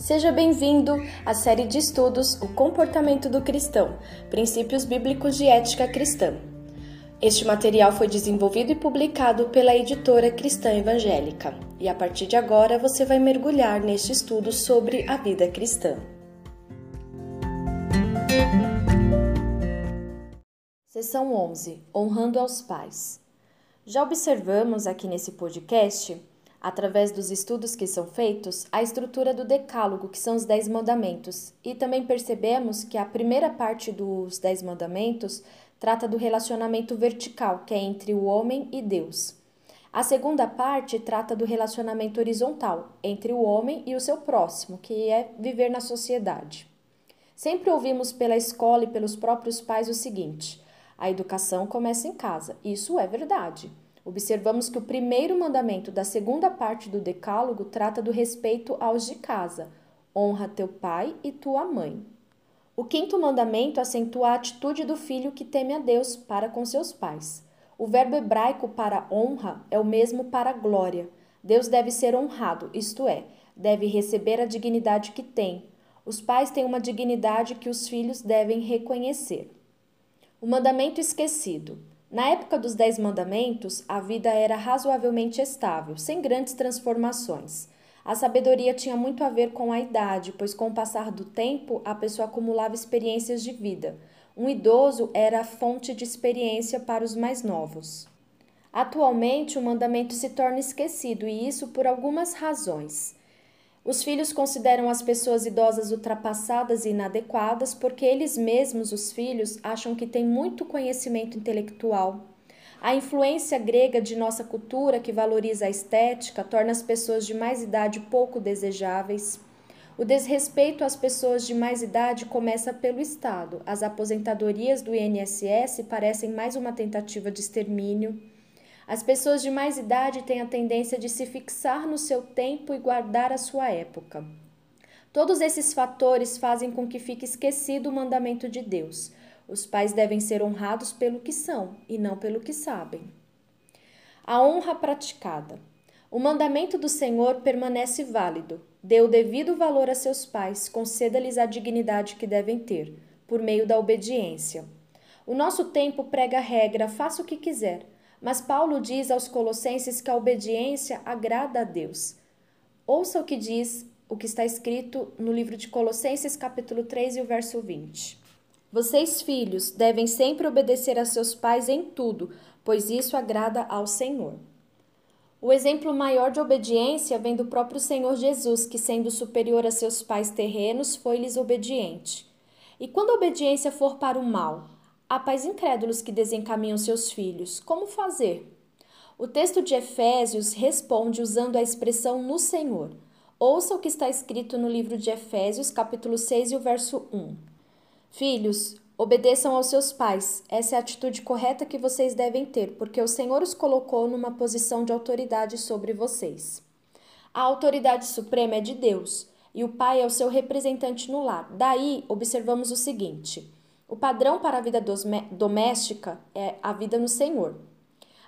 Seja bem-vindo à série de estudos O Comportamento do Cristão Princípios Bíblicos de Ética Cristã. Este material foi desenvolvido e publicado pela editora Cristã Evangélica, e a partir de agora você vai mergulhar neste estudo sobre a vida cristã. Seção 11 Honrando aos Pais. Já observamos aqui nesse podcast através dos estudos que são feitos, a estrutura do Decálogo, que são os Dez Mandamentos. E também percebemos que a primeira parte dos Dez Mandamentos trata do relacionamento vertical, que é entre o homem e Deus. A segunda parte trata do relacionamento horizontal, entre o homem e o seu próximo, que é viver na sociedade. Sempre ouvimos pela escola e pelos próprios pais o seguinte: a educação começa em casa. Isso é verdade. Observamos que o primeiro mandamento da segunda parte do Decálogo trata do respeito aos de casa: honra teu pai e tua mãe. O quinto mandamento acentua a atitude do filho que teme a Deus para com seus pais. O verbo hebraico para honra é o mesmo para glória. Deus deve ser honrado, isto é, deve receber a dignidade que tem. Os pais têm uma dignidade que os filhos devem reconhecer. O mandamento esquecido. Na época dos Dez Mandamentos, a vida era razoavelmente estável, sem grandes transformações. A sabedoria tinha muito a ver com a idade, pois com o passar do tempo a pessoa acumulava experiências de vida. Um idoso era a fonte de experiência para os mais novos. Atualmente, o mandamento se torna esquecido, e isso por algumas razões. Os filhos consideram as pessoas idosas ultrapassadas e inadequadas porque eles mesmos, os filhos, acham que têm muito conhecimento intelectual. A influência grega de nossa cultura, que valoriza a estética, torna as pessoas de mais idade pouco desejáveis. O desrespeito às pessoas de mais idade começa pelo Estado. As aposentadorias do INSS parecem mais uma tentativa de extermínio. As pessoas de mais idade têm a tendência de se fixar no seu tempo e guardar a sua época. Todos esses fatores fazem com que fique esquecido o mandamento de Deus. Os pais devem ser honrados pelo que são e não pelo que sabem. A honra praticada. O mandamento do Senhor permanece válido. Dê o devido valor a seus pais, conceda-lhes a dignidade que devem ter, por meio da obediência. O nosso tempo prega a regra: faça o que quiser mas Paulo diz aos Colossenses que a obediência agrada a Deus. Ouça o que diz o que está escrito no livro de Colossenses, capítulo 3 e o verso 20. Vocês, filhos, devem sempre obedecer a seus pais em tudo, pois isso agrada ao Senhor. O exemplo maior de obediência vem do próprio Senhor Jesus, que, sendo superior a seus pais terrenos, foi-lhes obediente. E quando a obediência for para o mal, Há pais incrédulos que desencaminham seus filhos. Como fazer? O texto de Efésios responde usando a expressão no Senhor. Ouça o que está escrito no livro de Efésios, capítulo 6 e o verso 1. Filhos, obedeçam aos seus pais. Essa é a atitude correta que vocês devem ter, porque o Senhor os colocou numa posição de autoridade sobre vocês. A autoridade suprema é de Deus, e o pai é o seu representante no lar. Daí, observamos o seguinte: o padrão para a vida doméstica é a vida no Senhor.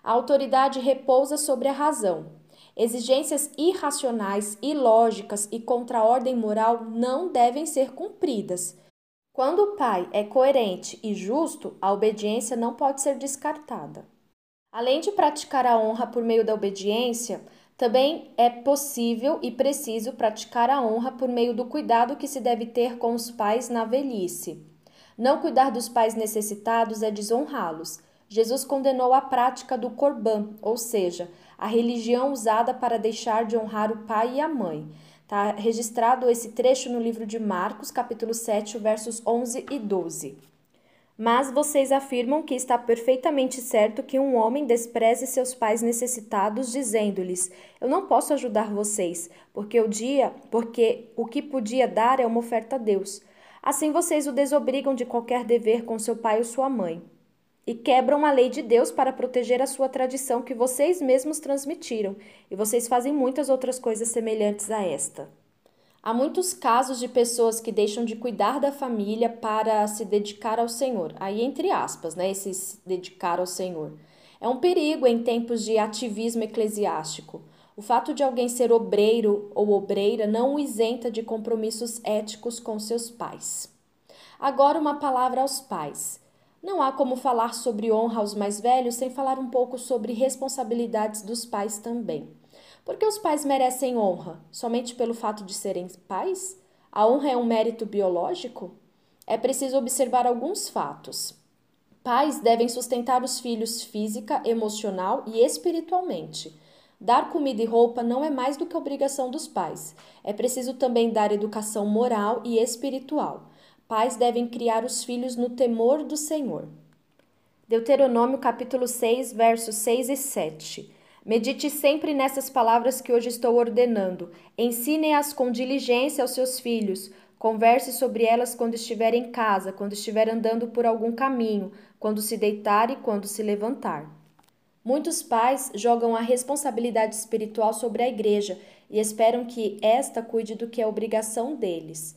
A autoridade repousa sobre a razão. Exigências irracionais, ilógicas e contra a ordem moral não devem ser cumpridas. Quando o pai é coerente e justo, a obediência não pode ser descartada. Além de praticar a honra por meio da obediência, também é possível e preciso praticar a honra por meio do cuidado que se deve ter com os pais na velhice. Não cuidar dos pais necessitados é desonrá-los. Jesus condenou a prática do corban, ou seja, a religião usada para deixar de honrar o pai e a mãe. Está registrado esse trecho no livro de Marcos, capítulo 7, versos 11 e 12. Mas vocês afirmam que está perfeitamente certo que um homem despreze seus pais necessitados, dizendo-lhes: Eu não posso ajudar vocês, porque o dia, porque o que podia dar é uma oferta a Deus. Assim vocês o desobrigam de qualquer dever com seu pai ou sua mãe, e quebram a lei de Deus para proteger a sua tradição que vocês mesmos transmitiram, e vocês fazem muitas outras coisas semelhantes a esta. Há muitos casos de pessoas que deixam de cuidar da família para se dedicar ao Senhor. Aí, entre aspas, né? Esse se dedicar ao Senhor. É um perigo em tempos de ativismo eclesiástico. O fato de alguém ser obreiro ou obreira não o isenta de compromissos éticos com seus pais. Agora, uma palavra aos pais. Não há como falar sobre honra aos mais velhos sem falar um pouco sobre responsabilidades dos pais também. Porque os pais merecem honra somente pelo fato de serem pais? A honra é um mérito biológico? É preciso observar alguns fatos. Pais devem sustentar os filhos física, emocional e espiritualmente. Dar comida e roupa não é mais do que obrigação dos pais. É preciso também dar educação moral e espiritual. Pais devem criar os filhos no temor do Senhor. Deuteronômio capítulo 6, versos 6 e 7. Medite sempre nessas palavras que hoje estou ordenando. Ensine-as com diligência aos seus filhos. Converse sobre elas quando estiver em casa, quando estiver andando por algum caminho, quando se deitar e quando se levantar. Muitos pais jogam a responsabilidade espiritual sobre a igreja e esperam que esta cuide do que é obrigação deles.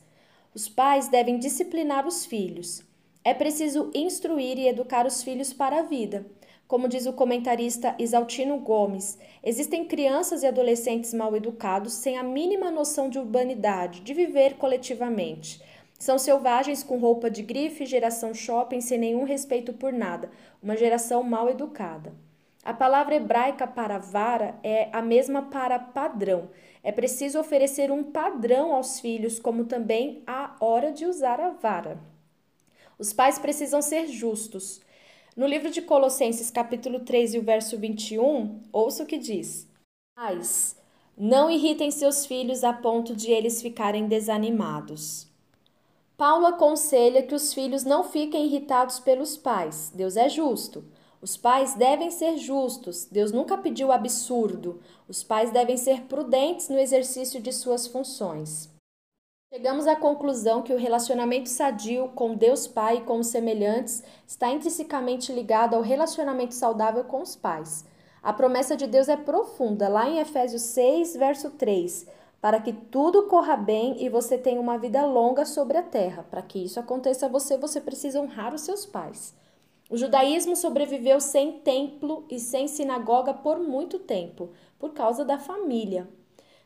Os pais devem disciplinar os filhos. É preciso instruir e educar os filhos para a vida. Como diz o comentarista Isaltino Gomes, existem crianças e adolescentes mal educados sem a mínima noção de urbanidade, de viver coletivamente. São selvagens com roupa de grife, geração shopping sem nenhum respeito por nada, uma geração mal educada. A palavra hebraica para vara é a mesma para padrão. É preciso oferecer um padrão aos filhos, como também a hora de usar a vara. Os pais precisam ser justos. No livro de Colossenses, capítulo 3 e o verso 21, ouça o que diz: Pais, não irritem seus filhos a ponto de eles ficarem desanimados. Paulo aconselha que os filhos não fiquem irritados pelos pais. Deus é justo. Os pais devem ser justos, Deus nunca pediu absurdo. Os pais devem ser prudentes no exercício de suas funções. Chegamos à conclusão que o relacionamento sadio com Deus Pai e com os semelhantes está intrinsecamente ligado ao relacionamento saudável com os pais. A promessa de Deus é profunda, lá em Efésios 6, verso 3, para que tudo corra bem e você tenha uma vida longa sobre a terra. Para que isso aconteça a você, você precisa honrar os seus pais. O judaísmo sobreviveu sem templo e sem sinagoga por muito tempo, por causa da família.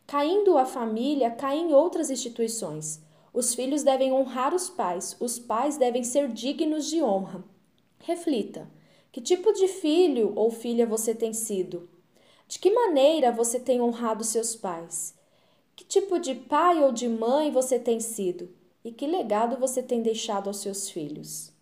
Caindo a família, caem outras instituições. Os filhos devem honrar os pais, os pais devem ser dignos de honra. Reflita: que tipo de filho ou filha você tem sido? De que maneira você tem honrado seus pais? Que tipo de pai ou de mãe você tem sido? E que legado você tem deixado aos seus filhos?